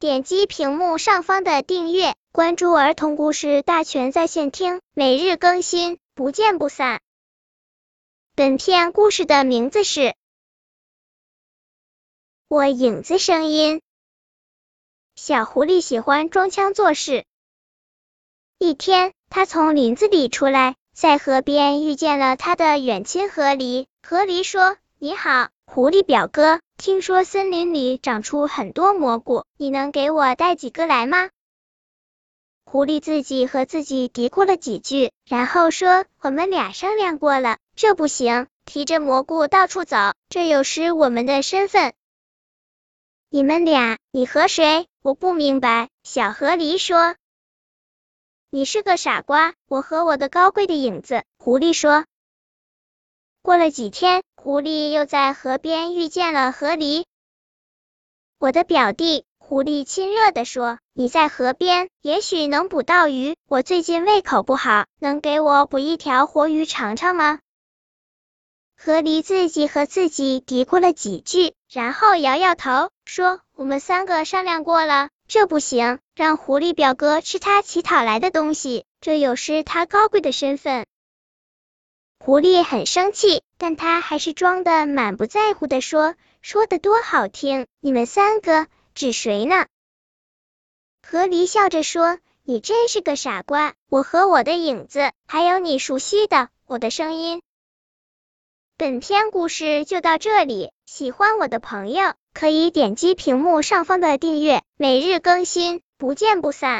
点击屏幕上方的订阅，关注儿童故事大全在线听，每日更新，不见不散。本片故事的名字是《我影子声音》。小狐狸喜欢装腔作势。一天，他从林子里出来，在河边遇见了他的远亲河狸。河狸说：“你好，狐狸表哥。”听说森林里长出很多蘑菇，你能给我带几个来吗？狐狸自己和自己嘀咕了几句，然后说：“我们俩商量过了，这不行，提着蘑菇到处走，这有失我们的身份。”你们俩，你和谁？我不明白。小河狸说：“你是个傻瓜，我和我的高贵的影子。”狐狸说。过了几天，狐狸又在河边遇见了河狸。我的表弟，狐狸亲热的说：“你在河边，也许能捕到鱼。我最近胃口不好，能给我捕一条活鱼尝尝吗？”河狸自己和自己嘀咕了几句，然后摇摇头说：“我们三个商量过了，这不行，让狐狸表哥吃他乞讨来的东西，这有失他高贵的身份。”狐狸很生气，但他还是装的满不在乎的说：“说的多好听，你们三个指谁呢？”河狸笑着说：“你真是个傻瓜，我和我的影子，还有你熟悉的我的声音。”本篇故事就到这里，喜欢我的朋友可以点击屏幕上方的订阅，每日更新，不见不散。